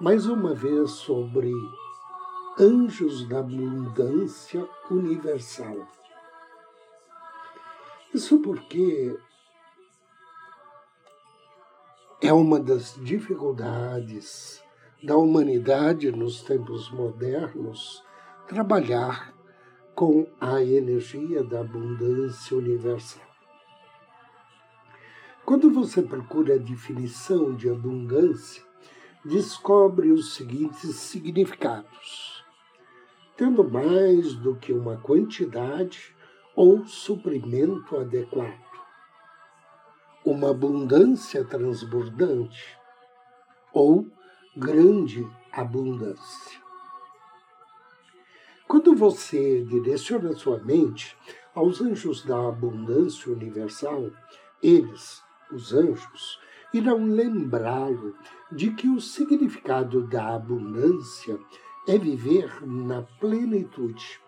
mais uma vez sobre anjos da abundância universal. Isso porque é uma das dificuldades da humanidade nos tempos modernos trabalhar com a energia da abundância universal. Quando você procura a definição de abundância, descobre os seguintes significados: tendo mais do que uma quantidade ou suprimento adequado, uma abundância transbordante ou grande abundância. Quando você direciona sua mente aos anjos da abundância universal, eles, os anjos, irão lembrá-lo de que o significado da abundância é viver na plenitude,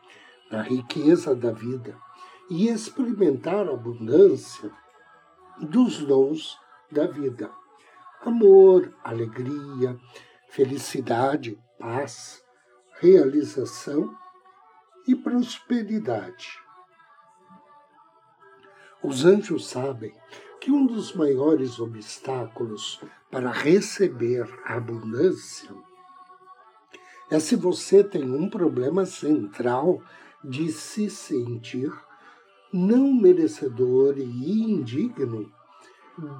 na riqueza da vida e experimentar a abundância dos dons da vida. Amor, alegria, felicidade, paz, realização e prosperidade. Os anjos sabem que um dos maiores obstáculos para receber abundância é se você tem um problema central de se sentir não merecedor e indigno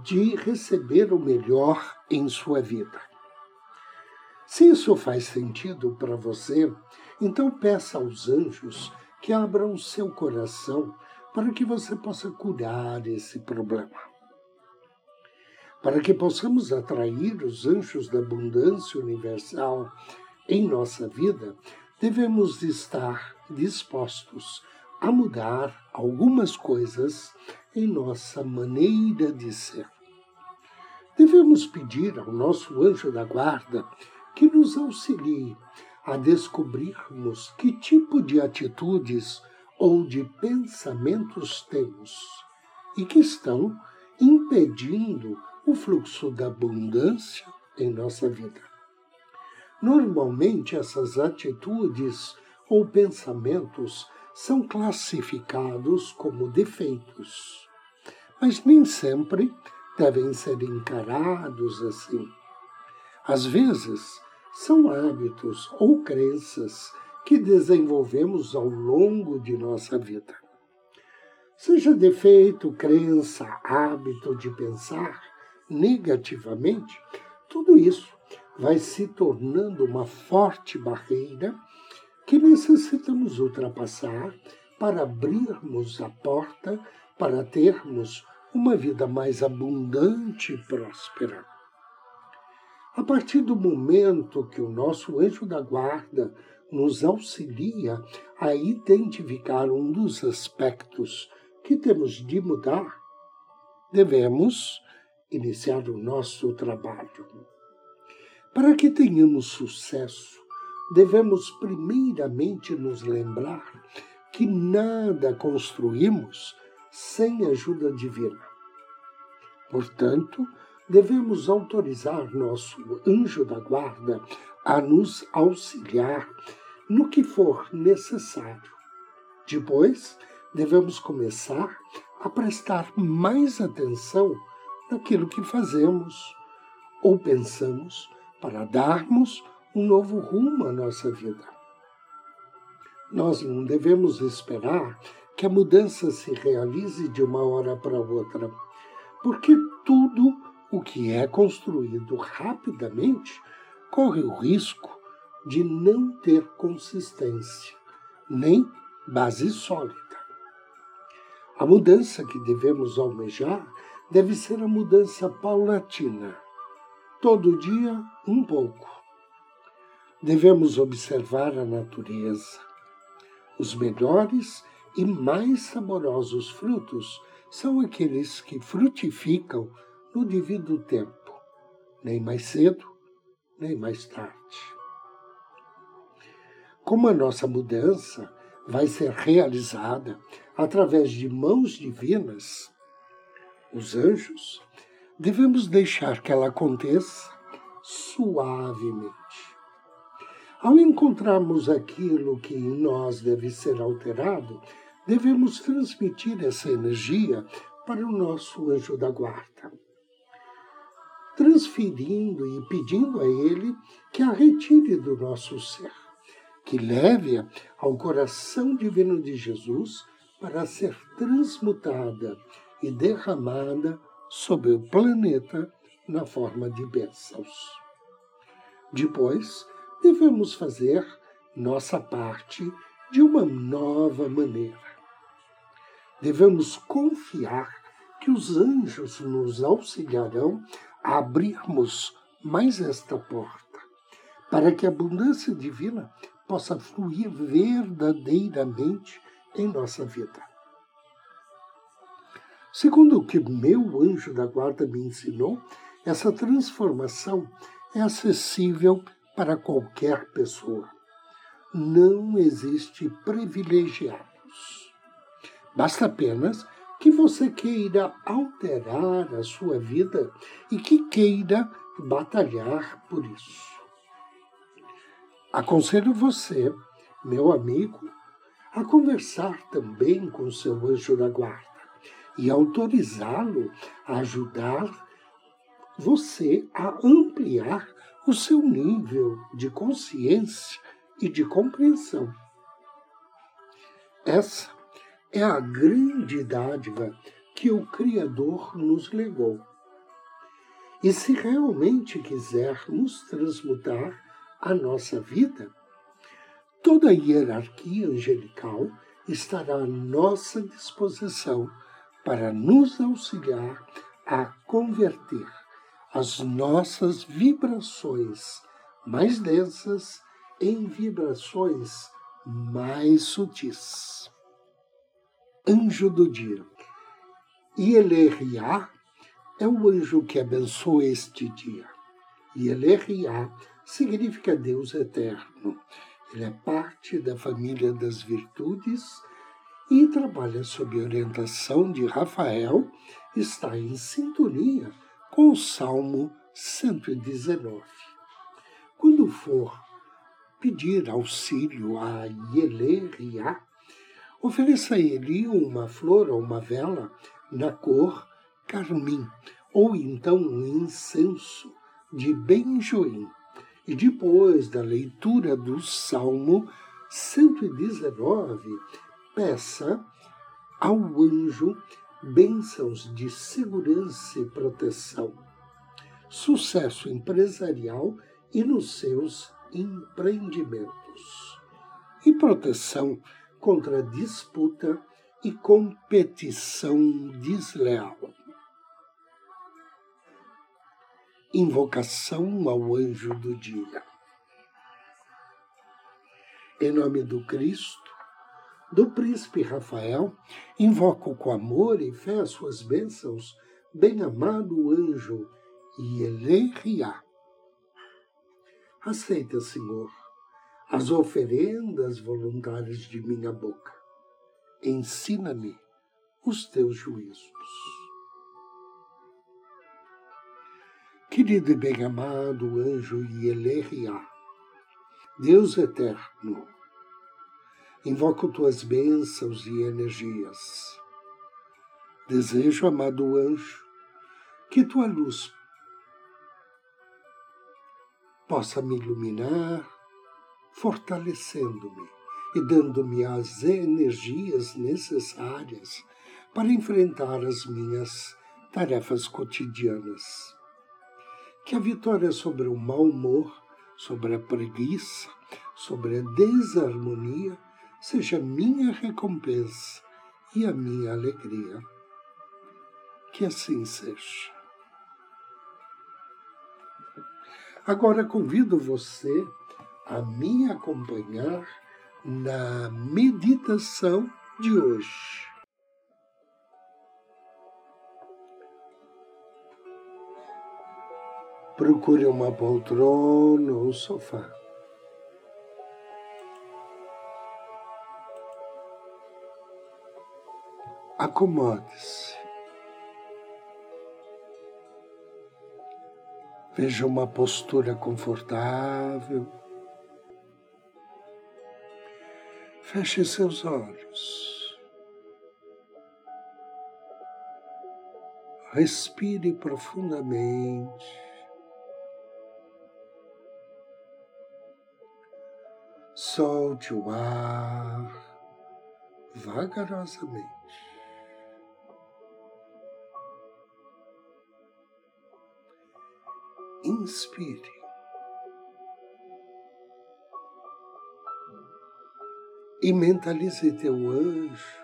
de receber o melhor em sua vida. Se isso faz sentido para você, então peça aos anjos que abram seu coração para que você possa curar esse problema. Para que possamos atrair os anjos da abundância universal em nossa vida, devemos estar dispostos a mudar algumas coisas em nossa maneira de ser. Devemos pedir ao nosso anjo da guarda que nos auxilie a descobrirmos que tipo de atitudes ou de pensamentos temos e que estão impedindo o fluxo da abundância em nossa vida. Normalmente, essas atitudes ou pensamentos são classificados como defeitos, mas nem sempre devem ser encarados assim. Às vezes, são hábitos ou crenças que desenvolvemos ao longo de nossa vida. Seja defeito, crença, hábito de pensar, negativamente, tudo isso vai se tornando uma forte barreira que necessitamos ultrapassar para abrirmos a porta para termos uma vida mais abundante e próspera. A partir do momento que o nosso anjo da guarda nos auxilia a identificar um dos aspectos que temos de mudar, devemos iniciar o nosso trabalho. Para que tenhamos sucesso, devemos primeiramente nos lembrar que nada construímos sem ajuda divina. Portanto, devemos autorizar nosso anjo da guarda a nos auxiliar no que for necessário. Depois, devemos começar a prestar mais atenção naquilo que fazemos ou pensamos para darmos um novo rumo à nossa vida. Nós não devemos esperar que a mudança se realize de uma hora para outra, porque tudo o que é construído rapidamente corre o risco de não ter consistência, nem base sólida. A mudança que devemos almejar deve ser a mudança paulatina, todo dia um pouco. Devemos observar a natureza. Os melhores e mais saborosos frutos são aqueles que frutificam no devido tempo, nem mais cedo, nem mais tarde. Como a nossa mudança vai ser realizada através de mãos divinas, os anjos, devemos deixar que ela aconteça suavemente. Ao encontrarmos aquilo que em nós deve ser alterado, devemos transmitir essa energia para o nosso anjo da guarda, transferindo e pedindo a ele que a retire do nosso ser, que leve-a ao coração divino de Jesus para ser transmutada e derramada sobre o planeta na forma de bênçãos. Depois, devemos fazer nossa parte de uma nova maneira devemos confiar que os anjos nos auxiliarão a abrirmos mais esta porta, para que a abundância divina possa fluir verdadeiramente em nossa vida. Segundo o que meu anjo da guarda me ensinou, essa transformação é acessível para qualquer pessoa. Não existe privilegiados. Basta apenas que você queira alterar a sua vida e que queira batalhar por isso. Aconselho você, meu amigo, a conversar também com seu anjo da guarda e autorizá-lo a ajudar você a ampliar o seu nível de consciência e de compreensão. Essa é a grande dádiva que o Criador nos legou. E se realmente quisermos transmutar a nossa vida, toda a hierarquia angelical estará à nossa disposição para nos auxiliar a converter as nossas vibrações mais densas em vibrações mais sutis anjo do dia. Eleria é o anjo que abençoa este dia. Eleria significa Deus eterno. Ele é parte da família das virtudes e trabalha sob orientação de Rafael, está em sintonia com o Salmo 119. Quando for pedir auxílio a Yeleria, Ofereça a ele uma flor ou uma vela na cor carmim, ou então um incenso de benjoim. E depois da leitura do Salmo 119, peça ao anjo bênçãos de segurança e proteção, sucesso empresarial e nos seus empreendimentos, e proteção contra disputa e competição desleal. Invocação ao anjo do dia. Em nome do Cristo, do príncipe Rafael, invoco com amor e fé as suas bênçãos, bem-amado anjo Ieleria. Aceita, Senhor, as oferendas voluntárias de minha boca. Ensina-me os teus juízos. Querido e bem-amado anjo Ieleria, Deus eterno, invoco tuas bênçãos e energias. Desejo, amado anjo, que tua luz possa me iluminar fortalecendo-me e dando-me as energias necessárias para enfrentar as minhas tarefas cotidianas. Que a vitória sobre o mau humor, sobre a preguiça, sobre a desarmonia seja minha recompensa e a minha alegria. Que assim seja. Agora convido você a me acompanhar na meditação de hoje. Procure uma poltrona ou sofá. Acomode-se. Veja uma postura confortável. Feche seus olhos. Respire profundamente. Solte o ar vagarosamente. Inspire. E mentalize teu anjo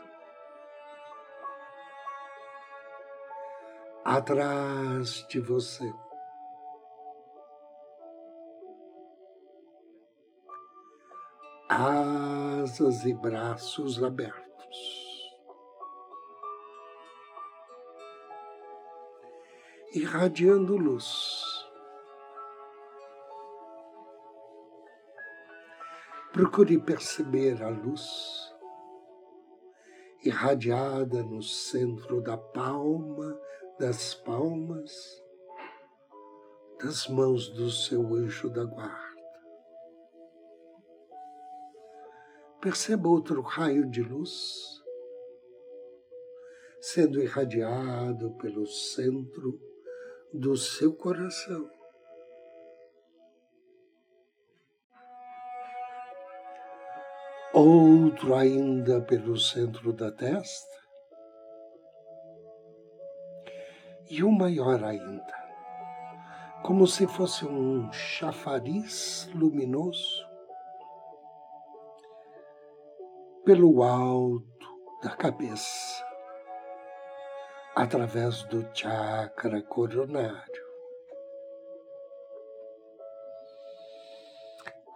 atrás de você. Asas e braços abertos. Irradiando luz. Procure perceber a luz irradiada no centro da palma, das palmas, das mãos do seu anjo da guarda. Perceba outro raio de luz sendo irradiado pelo centro do seu coração. outro ainda pelo centro da testa, e o um maior ainda, como se fosse um chafariz luminoso pelo alto da cabeça, através do chakra coronário.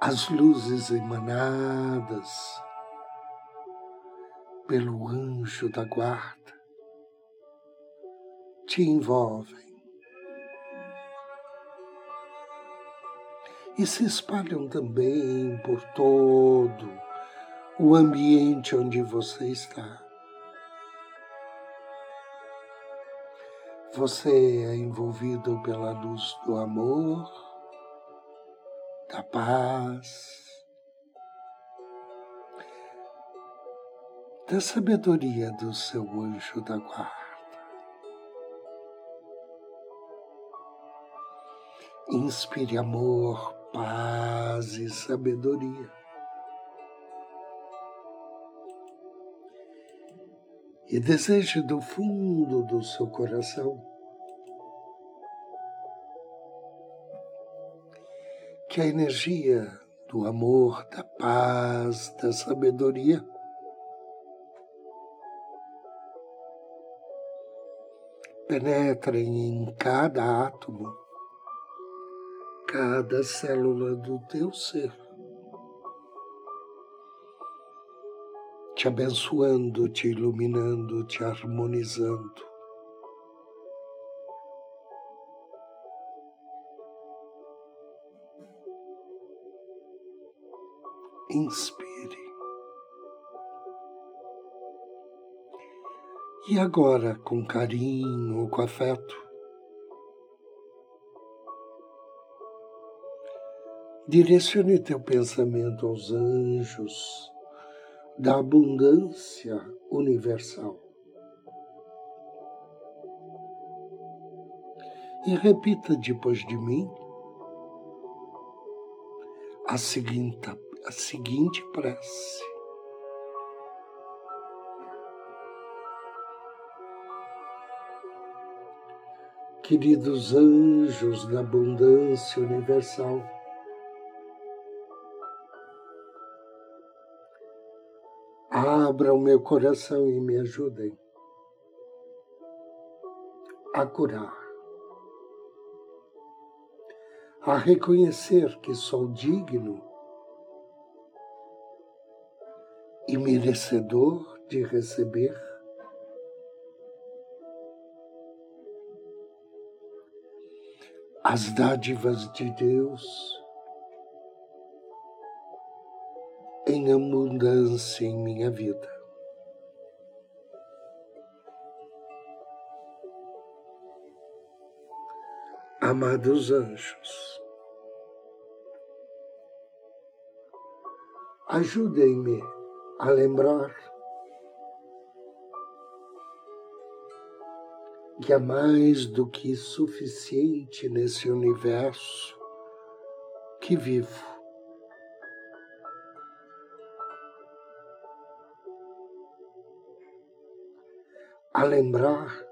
as luzes emanadas pelo anjo da guarda te envolvem e se espalham também por todo o ambiente onde você está. Você é envolvido pela luz do amor da paz, da sabedoria do seu anjo da guarda. Inspire amor, paz e sabedoria. E deseje do fundo do seu coração que a energia do amor, da paz, da sabedoria penetrem em cada átomo, cada célula do teu ser, te abençoando, te iluminando, te harmonizando. inspire. E agora, com carinho, com afeto, direcione teu pensamento aos anjos da abundância universal. E repita depois de mim a seguinte, a seguinte prece. Queridos anjos da abundância universal, abram meu coração e me ajudem a curar, a reconhecer que sou digno e merecedor de receber as dádivas de Deus em abundância em minha vida. Amados anjos, ajudem-me a lembrar que há mais do que suficiente nesse universo que vivo. A lembrar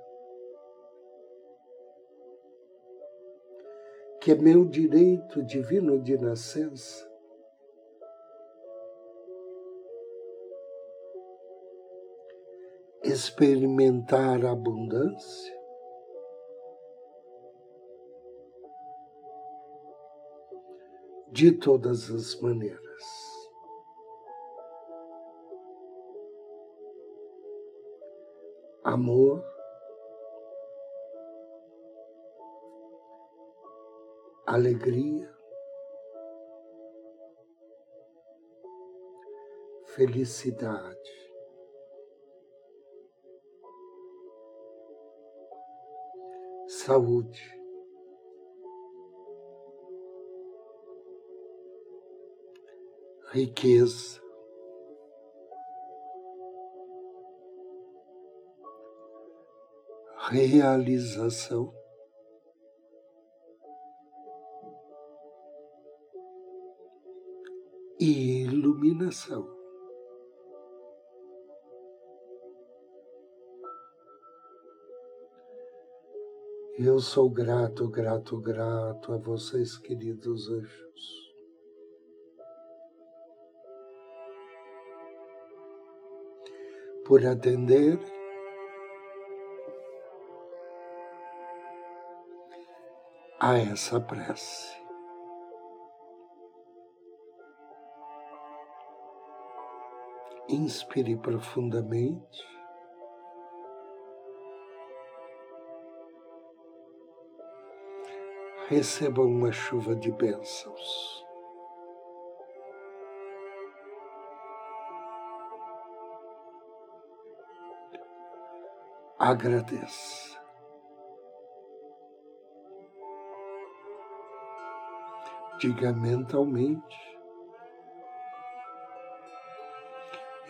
que meu direito divino de nascença experimentar a abundância de todas as maneiras. Amor, alegria, felicidade. Saúde. riqueza, realização, e iluminação. Eu sou grato, grato, grato a vocês, queridos anjos. por atender a essa prece. Inspire profundamente. Receba uma chuva de bênçãos. agradeça. Diga mentalmente: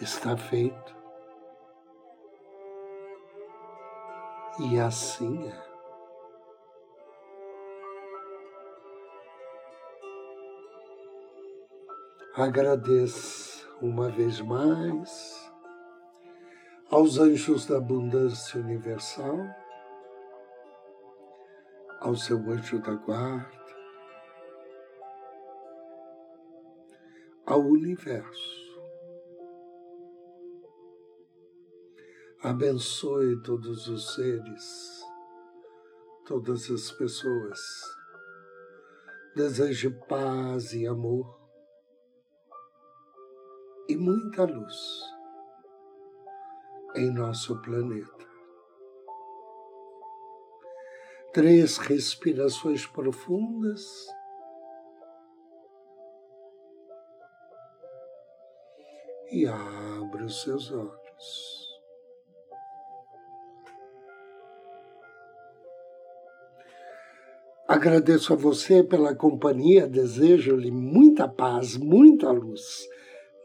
está feito. E assim é. Agradeça uma vez mais aos anjos da abundância universal, ao seu anjo da guarda, ao universo. Abençoe todos os seres, todas as pessoas. Deseje paz e amor e muita luz em nosso planeta. Três respirações profundas. E abra os seus olhos. Agradeço a você pela companhia, desejo-lhe muita paz, muita luz.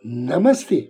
Namastê.